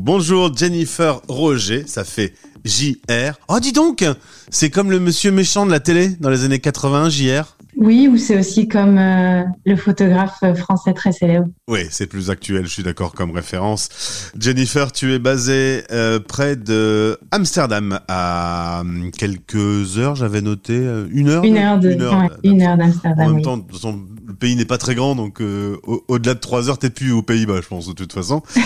Bonjour Jennifer Roger, ça fait JR. Oh dis donc, c'est comme le monsieur méchant de la télé dans les années 80, JR. Oui, ou c'est aussi comme euh, le photographe français très célèbre. Oui, c'est plus actuel, je suis d'accord comme référence. Jennifer, tu es basée euh, près de Amsterdam, à quelques heures, j'avais noté, euh, une heure Une heure de- ouais, une heure d'Amsterdam, En même oui. temps, de toute façon, le pays n'est pas très grand, donc euh, au- au-delà de trois heures, t'es plus aux Pays-Bas, je pense, de toute façon.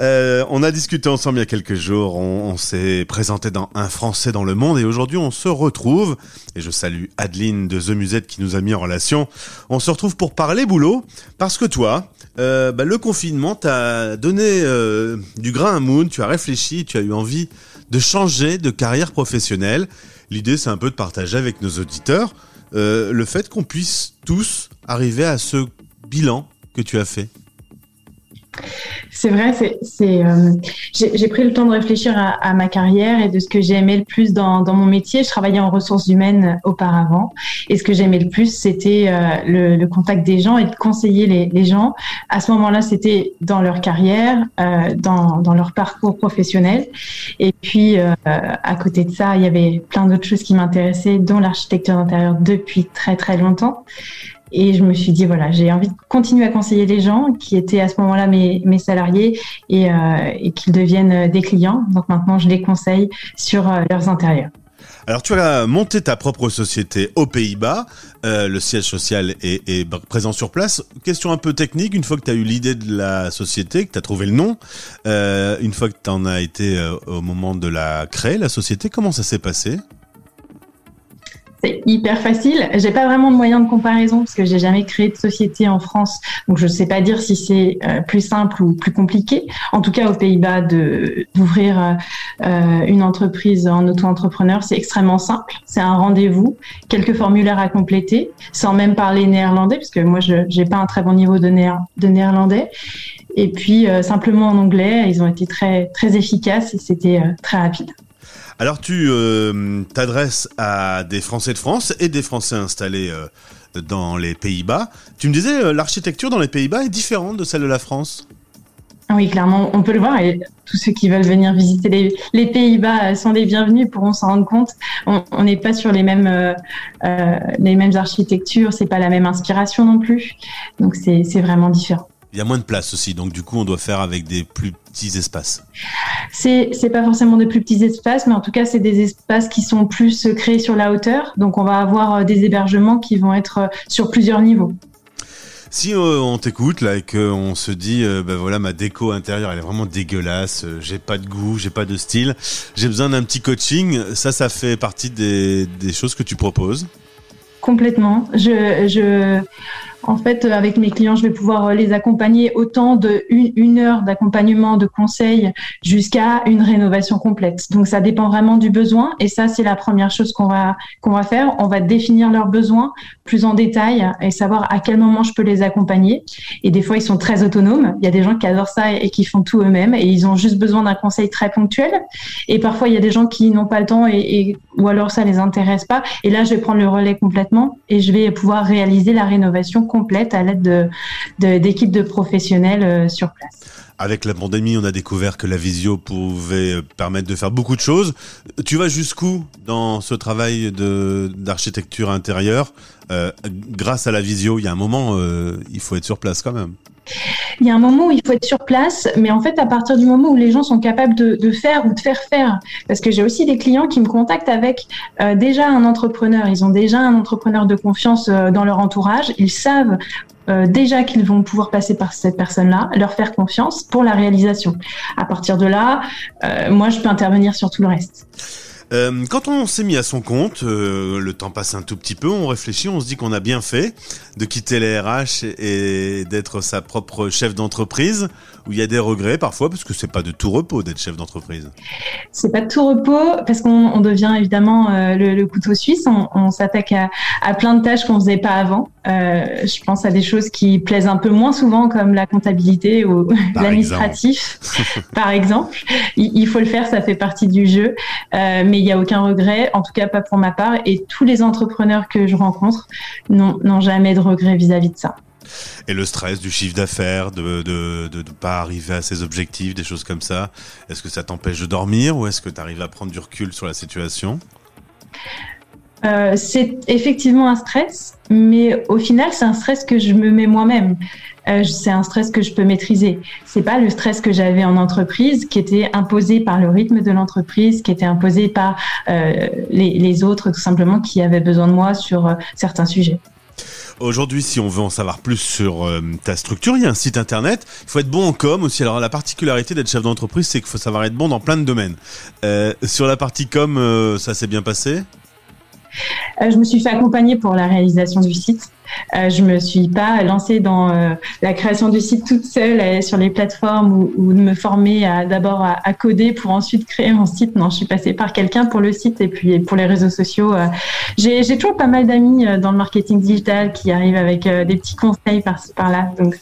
Euh, on a discuté ensemble il y a quelques jours, on, on s'est présenté dans Un Français dans le monde, et aujourd'hui on se retrouve, et je salue Adeline de The Musette qui nous a mis en relation, on se retrouve pour parler boulot, parce que toi, euh, bah, le confinement t'a donné euh, du grain à moudre, tu as réfléchi, tu as eu envie de changer de carrière professionnelle. L'idée, c'est un peu de partager avec nos auditeurs euh, le fait qu'on puisse tous arriver à ce bilan que tu as fait. C'est vrai, c'est, euh, j'ai, pris le temps de réfléchir à, ma carrière et de ce que j'ai aimé le plus dans, mon métier. Je travaillais en ressources humaines auparavant et ce que j'aimais le plus, c'était euh, le, contact des gens et de conseiller les, gens. À ce moment-là, c'était dans leur carrière, euh, dans, dans leur parcours professionnel. Et puis, euh, à côté de ça, il y avait plein d'autres choses qui m'intéressaient, dont l'architecture d'intérieur depuis très très longtemps. Et je me suis dit, voilà, j'ai envie de continuer à conseiller les gens qui étaient à ce moment-là mes, mes salariés et, euh, qu'ils deviennent des clients. Donc maintenant, je les conseille sur euh, leurs intérieurs. Alors tu as monté ta propre société aux Pays-Bas, euh, le siège social est, présent sur place. Question un peu technique, une fois que tu as eu l'idée de la société, que tu as trouvé le nom, euh, une fois que tu en as été euh, au moment de la créer, la société, comment ça s'est passé? C'est hyper facile. J'ai pas vraiment de moyen de comparaison parce que j'ai jamais créé de société en France, donc je sais pas dire si c'est euh, plus simple ou plus compliqué. En tout cas, aux Pays-Bas, d'ouvrir euh, une entreprise en auto-entrepreneur, c'est extrêmement simple. C'est un rendez-vous, quelques formulaires à compléter, sans même parler néerlandais, parce que moi, je j'ai pas un très bon niveau de néerlandais. Et puis euh, simplement en anglais, ils ont été très très efficaces et c'était euh, très rapide. Alors tu euh, t'adresses à des Français de France et des Français installés euh, dans les Pays-Bas. Tu me disais, euh, l'architecture dans les Pays-Bas est différente de celle de la France Ah Oui, clairement, on peut le voir et tous ceux qui veulent venir visiter les, les Pays-Bas sont les bienvenus, pourront s'en rendre compte. On n'est pas sur les mêmes, euh, euh, les mêmes architectures, c'est pas la même inspiration non plus. Donc c'est c'est vraiment différent. Il y a moins de place aussi, donc du coup on doit faire avec des plus petits espaces. C'est pas forcément des plus petits espaces, mais en tout cas c'est des espaces qui sont plus euh, créés sur la hauteur. Donc on va avoir euh, des hébergements qui vont être euh, sur plusieurs niveaux. Si euh, on t'écoute là et qu'on se dit, euh, ben voilà, ma déco intérieure elle est vraiment dégueulasse, euh, j'ai pas de goût, j'ai pas de style, j'ai besoin d'un petit coaching, ça, ça fait partie des, des choses que tu proposes? Complètement. Je, je, en fait, euh, avec mes clients, je vais pouvoir euh, les accompagner autant de une, heure d'accompagnement, de conseil, jusqu'à une rénovation complète. Donc, ça dépend vraiment du besoin. Et ça, c'est la première chose qu'on va qu'on va faire. On va définir leurs besoins plus en détail et savoir à quel moment je peux les accompagner. Et des fois, ils sont très autonomes. Il y a des gens qui adorent ça et qui font tout eux-mêmes et ils ont juste besoin d'un conseil très ponctuel. Et parfois, il y a des gens qui n'ont pas le temps et, et ou alors ça les intéresse pas. Et là, je vais prendre le relais complètement et je vais pouvoir réaliser la rénovation complète à l'aide de de- d'équipes de, professionnels euh, sur place. Avec la pandémie, on a découvert que la visio pouvait euh, permettre de faire beaucoup de choses. Tu vas jusqu'où dans ce travail d'architecture intérieure? Euh, Grâce à la visio, il y a un moment, il faut être sur place quand même. Il y a un moment où il faut être sur place, mais en fait, à partir du moment où les gens sont capables de, faire ou de faire faire, parce que j'ai aussi des clients qui me contactent avec euh, déjà un entrepreneur, ils ont déjà un entrepreneur de confiance euh, dans leur entourage, ils savent euh, déjà qu'ils vont pouvoir passer par cette personne-là, leur faire confiance pour la réalisation. À partir de là, moi, je peux intervenir sur tout le reste. Euh, quand on s'est mis à son compte, euh, le temps passe un tout petit peu, on réfléchit, on se dit qu'on a bien fait de quitter les RH et, d'être sa propre chef d'entreprise, où il y a des regrets parfois, parce que c'est pas de tout repos d'être chef d'entreprise. C'est pas de tout repos parce qu'on on devient évidemment euh, le, le couteau suisse. On, on s'attaque à, à plein de tâches qu'on faisait pas avant. Je pense à des choses qui plaisent un peu moins souvent comme la comptabilité ou l'administratif, par exemple. Il, il faut le faire, ça fait partie du jeu. Mais il y a aucun regret, en tout cas pas pour ma part. Et tous les entrepreneurs que je rencontre n'ont jamais de regret vis-à-vis de ça. Et le stress du chiffre d'affaires, de de pas arriver à ses objectifs, des choses comme ça, est-ce que ça t'empêche de dormir ou est-ce que tu arrives à prendre du recul sur la situation? Euh, c'est effectivement un stress, mais au final, c'est un stress que je me mets moi-même. Euh, c'est un stress que je peux maîtriser. C'est pas le stress que j'avais en entreprise, qui était imposé par le rythme de l'entreprise, qui était imposé par euh, les, autres, tout simplement, qui avaient besoin de moi sur certains sujets. Aujourd'hui, si on veut en savoir plus sur ta structure, il y a un site internet. Il faut être bon en com aussi. Alors la particularité d'être chef d'entreprise, c'est qu'il faut savoir être bon dans plein de domaines. sur la partie com, ça s'est bien passé? Je me suis fait accompagner pour la réalisation du site. Euh, je me suis pas lancée dans euh, la création du site toute seule sur les plateformes ou, de me former d'abord à, coder pour ensuite créer mon site. Non, je suis passée par quelqu'un pour le site et puis pour les réseaux sociaux. J'ai toujours pas mal d'amis dans le marketing digital qui arrivent avec des petits conseils par-ci par-là, donc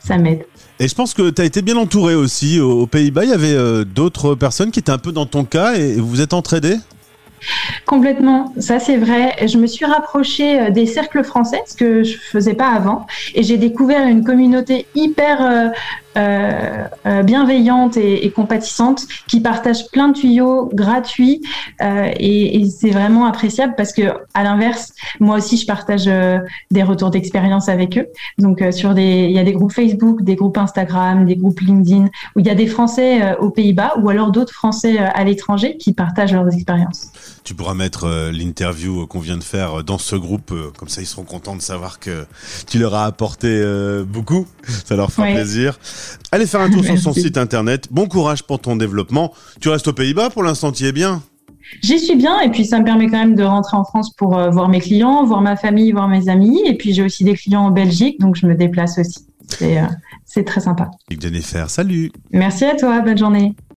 ça m'aide. Et je pense que tu as été bien entouré aussi. Aux Pays-Bas, il y avait d'autres personnes qui étaient un peu dans ton cas et vous vous êtes entraidés Complètement, ça c'est vrai. Je me suis rapprochée euh, des cercles français, ce que je faisais pas avant, et j'ai découvert une communauté hyper euh, euh, bienveillante et, et, compatissante qui partage plein de tuyaux gratuits euh, et, et c'est vraiment appréciable parce que à l'inverse, moi aussi je partage euh, des retours d'expérience avec eux. Donc sur des, il y a des groupes Facebook, des groupes Instagram, des groupes LinkedIn où il y a des Français aux Pays-Bas ou alors d'autres Français à l'étranger qui partagent leurs expériences. Tu pourras mettre l'interview qu'on vient de faire dans ce groupe, comme ça ils seront contents de savoir que tu leur as apporté beaucoup. Ça leur fera plaisir. Allez faire un tour sur son site internet. Bon courage pour ton développement. Tu restes aux Pays-Bas pour l'instant, tu es bien? J'y suis bien et puis ça me permet quand même de rentrer en France pour euh, voir mes clients, voir ma famille, voir mes amis. Et puis j'ai aussi des clients en Belgique, donc je me déplace aussi. C'est euh, très sympa. Jennifer, salut. Merci à toi, bonne journée.